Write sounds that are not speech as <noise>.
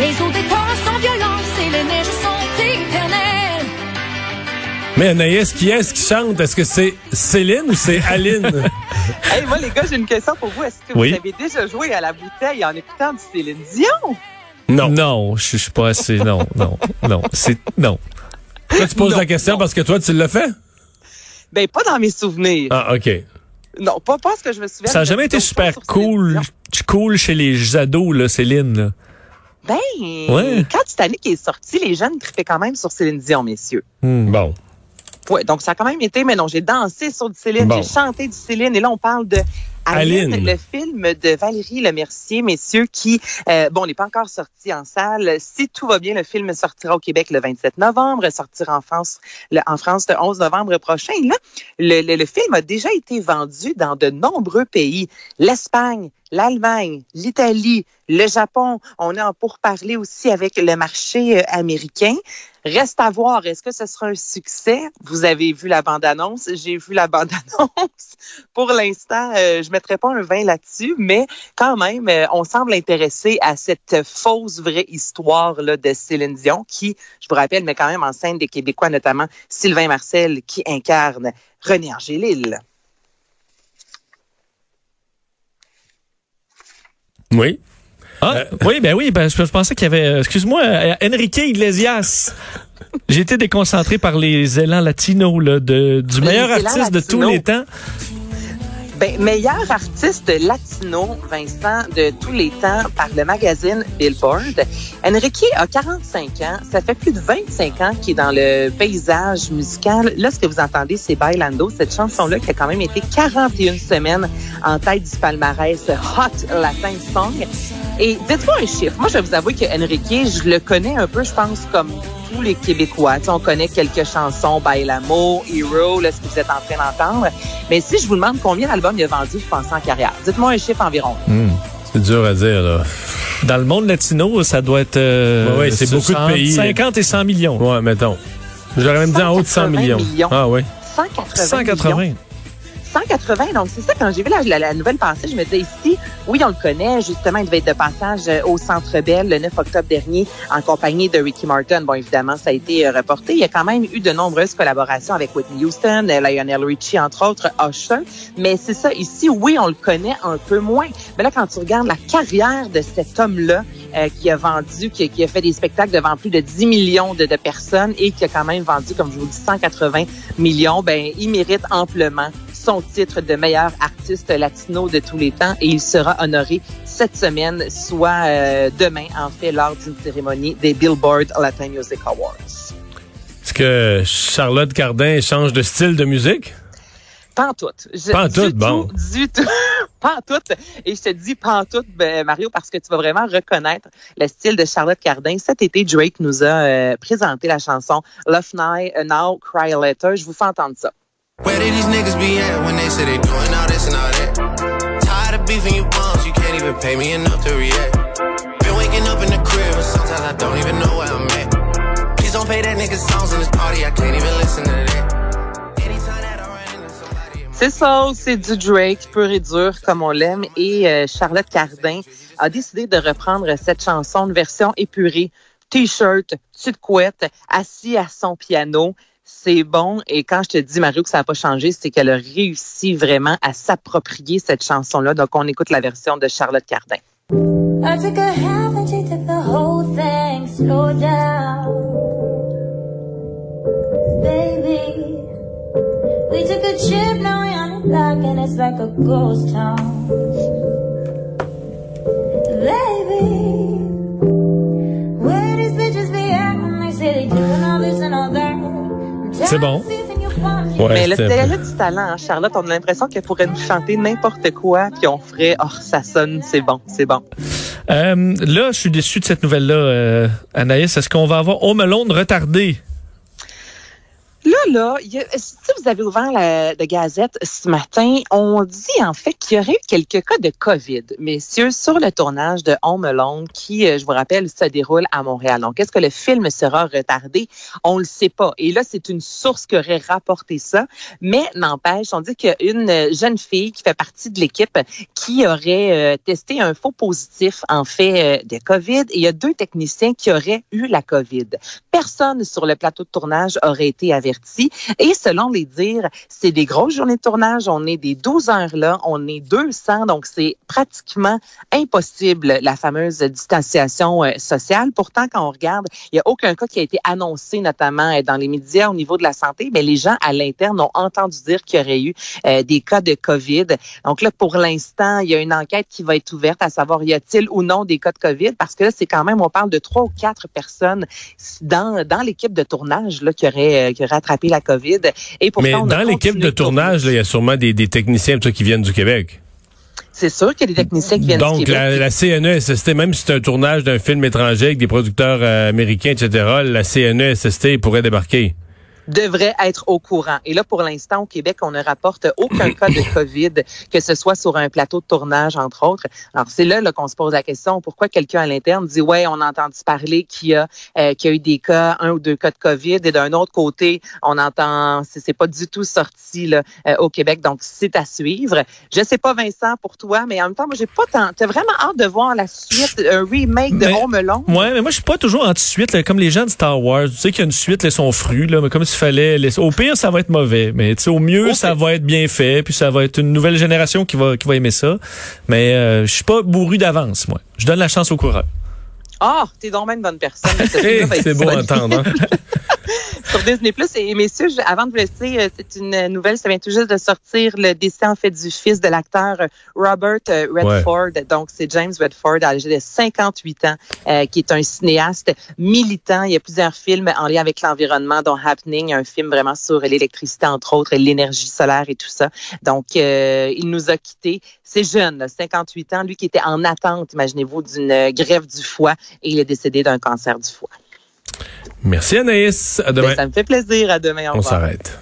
Les eaux des temps sont violentes et les neiges sont éternelles. Mais Anaïs, qui est-ce qui chante? Est-ce que c'est Céline ou c'est Aline? <laughs> Hey, moi, les gars, j'ai une question pour vous. Est-ce que Oui. vous avez déjà joué à la bouteille en écoutant du Céline Dion? non. Non, je suis pas assez. Non, non, non. C'est non. Toi, tu poses Non, la question non. parce que toi, tu l'as fait? Ben, pas dans mes souvenirs. Ah, OK. Non, pas, pas ce que je me souviens. Ça a mais jamais été super cool, cool chez les ados, là, Céline. Là. Ben, Ouais. quand Titanic est sorti, les jeunes trippaient quand même sur Céline Dion, messieurs. Hmm. Bon. Ouais, donc ça a quand même été, mais non, j'ai dansé sur du Céline, Bon. j'ai chanté du Céline, et là, on parle de Aline, Aline. le film de Valérie Lemercier, messieurs, qui, euh, bon, n'est pas encore sorti en salle. Si tout va bien, le film sortira au Québec le 27 novembre, sortira en France, le, en France le 11 novembre prochain. Là, le, le- le film a déjà été vendu dans de nombreux pays. L'Espagne, l'Allemagne, l'Italie, le Japon. On est en pourparlers aussi avec le marché euh, américain. Reste à voir, est-ce que ce sera un succès? Vous avez vu la bande-annonce, j'ai vu la bande-annonce. <laughs> Pour l'instant, euh, je mettrai pas un 20 là-dessus, mais quand même, euh, on semble intéressé à cette fausse vraie histoire là, de Céline Dion, qui, je vous rappelle, met quand même en scène des Québécois, notamment Sylvain Marcel, qui incarne René Angélil. Oui. Ah, Euh, oui, ben oui, ben, je, je pensais qu'il y avait, euh, excuse-moi, euh, Enrique Iglesias. J'ai été déconcentré par les élans latinos là, de, du meilleur artiste de tous les temps. Ben, meilleur artiste latino, Vincent, de tous les temps par le magazine Billboard. Enrique a 45 ans. Ça fait plus de 25 ans qu'il est dans le paysage musical. Là, ce que vous entendez, c'est Bailando, cette chanson-là qui a quand même été 41 semaines en tête du palmarès Hot Latin Song. Et dites-moi un chiffre. Moi, je vais vous avouer que Enrique, je le connais un peu, je pense, comme tous les Québécois. Tu sais, on connaît quelques chansons, Bailamo, Hero, là, ce que vous êtes en train d'entendre. Mais si je vous demande combien d'albums il a vendu, je pense en carrière. Dites-moi un chiffre environ. C'est dur à dire, là. Dans le monde latino, ça doit être euh, Ouais, ouais, c'est beaucoup de entre pays. 50 et 100 millions. Ouais, mettons. J'aurais même dit en haut de 100 180 millions. millions. Ah, oui. 180. 180. millions. 180, donc c'est ça, quand j'ai vu la, nouvelle passer, je me disais ici, oui, on le connaît, justement, il devait être de passage euh, au Centre Bell le 9 octobre dernier en compagnie de Ricky Martin. Bon, évidemment, ça a été euh, reporté. Il y a quand même eu de nombreuses collaborations avec Whitney Houston, euh, Lionel Richie, entre autres, Usher. Mais c'est ça, ici, oui, on le connaît un peu moins. Mais là, quand tu regardes la carrière de cet homme-là, euh, qui a vendu, qui, qui a fait des spectacles devant plus de 10 millions de personnes et qui a quand même vendu, comme je vous dis, 180 millions, ben, il mérite amplement son titre de meilleur artiste latino de tous les temps et il sera honoré cette semaine, soit euh, demain, en fait, lors d'une cérémonie des Billboard Latin Music Awards. Est-ce que Charlotte Cardin change de style de musique? Pantoute. Je- Pantoute, du bon. Tout, du tout. <laughs> pantoute. Et je te dis pantoute, ben, Mario, parce que tu vas vraiment reconnaître le style de Charlotte Cardin. Cet été, Drake nous a euh, présenté la chanson Love Night, Now, Cry Letter. Je vous fais entendre ça. Where did these niggas be at when they say they doing all this and all that? Tired of beefing you bums, you can't even pay me enough to react. Been waking up in the crib and sometimes I don't even know where I'm at. Please don't pay that nigga songs in this party, I can't even listen to that. C'est ça, c'est du Drake, pur et dur, comme on l'aime. Et euh, Charlotte Cardin a décidé de reprendre cette chanson, une version épurée. T-shirt, petite couette, assis à son piano. C'est bon. Et quand je te dis, Mario, que ça n'a pas changé, c'est qu'elle a réussi vraiment à s'approprier cette chanson-là. Donc, on écoute la version de Charlotte Cardin. C'est bon. Ouais, Mais le a du talent, hein, Charlotte. On a l'impression qu'elle pourrait nous chanter n'importe quoi, puis on ferait, oh, ça sonne, c'est bon, c'est bon. Euh, là, je suis déçu de cette nouvelle-là, euh, Anaïs. Est-ce qu'on va avoir Home Alone retardé? Là, là, si vous avez ouvert la, Gazette ce matin, on dit en fait qu'il y aurait eu quelques cas de COVID, messieurs, sur le tournage de Home Alone qui, euh, je vous rappelle, se déroule à Montréal. Donc, est-ce que le film sera retardé? On le sait pas. Et là, c'est une source qui aurait rapporté ça. Mais n'empêche, on dit qu'il y a une jeune fille qui fait partie de l'équipe qui aurait euh, testé un faux positif, en fait, euh, de COVID. Et il y a deux techniciens qui auraient eu la COVID. Personne sur le plateau de tournage aurait été Et selon les dires, c'est des grosses journées de tournage. On est des 12 heures là. On est 200. Donc, c'est pratiquement impossible, la fameuse distanciation euh, sociale. Pourtant, quand on regarde, il n'y a aucun cas qui a été annoncé, notamment euh, dans les médias au niveau de la santé. Mais les gens à l'interne ont entendu dire qu'il y aurait eu euh, des cas de COVID. Donc là, pour l'instant, il y a une enquête qui va être ouverte à savoir y a-t-il ou non des cas de COVID. Parce que là, c'est quand même, on parle de trois ou quatre personnes dans, dans l'équipe de tournage là, qui aurait, euh, qui aurait attrapé la COVID. Et pourtant, Mais dans l'équipe de tournage, il y a sûrement des, des techniciens qui viennent du Québec. C'est sûr qu'il y a des techniciens qui viennent du Donc, Québec. la, la CNESST, même si c'est un tournage d'un film étranger avec des producteurs euh, américains, etc., la CNESST pourrait débarquer. Devrait être au courant. Et là, pour l'instant, au Québec, on ne rapporte aucun cas de COVID, que ce soit sur un plateau de tournage, entre autres. Alors, c'est là, là qu'on se pose la question, pourquoi quelqu'un à l'interne dit, ouais, on a entendu parler qu'il y a, euh, qu'il y a eu des cas, un ou deux cas de COVID, et d'un autre côté, on entend, c'est c'est pas du tout sorti là, euh, au Québec, donc c'est à suivre. Je sais pas, Vincent, pour toi, mais en même temps, moi, j'ai pas tant, t'as vraiment hâte de voir la suite, un remake de Mais- Home Alone? Ouais, mais moi, je suis pas toujours anti-suite, là, comme les gens de Star Wars. Tu sais qu'il y a une suite, là, son fruit, là, mais comme s'il fallait. laisser- Au pire, ça va être mauvais, mais tu sais, au mieux, ça va être bien fait, puis ça va être une nouvelle génération qui va, qui va aimer ça. Mais euh, je suis pas bourru d'avance, moi. Je donne la chance au coureur. Ah, t'es donc même une bonne personne. <laughs> Hey, c'est beau à entendre. hein? <laughs> sur Disney Plus. Et messieurs, je- avant de vous laisser, euh, c'est une nouvelle, ça vient tout juste de sortir le décès en fait du fils de l'acteur euh, Robert euh, Redford. Donc c'est James Redford, âgé de 58 ans, euh, qui est un cinéaste militant. Il y a plusieurs films en lien avec l'environnement, dont Happening, un film vraiment sur l'électricité entre autres, et l'énergie solaire et tout ça. Donc euh, il nous a quittés. C'est jeune, là, 58 ans, lui qui était en attente, imaginez-vous, d'une grève du foie et il est décédé d'un cancer du foie. Merci Anaïs. À Ben, demain. ça me fait plaisir. À demain. Au On s'arrête.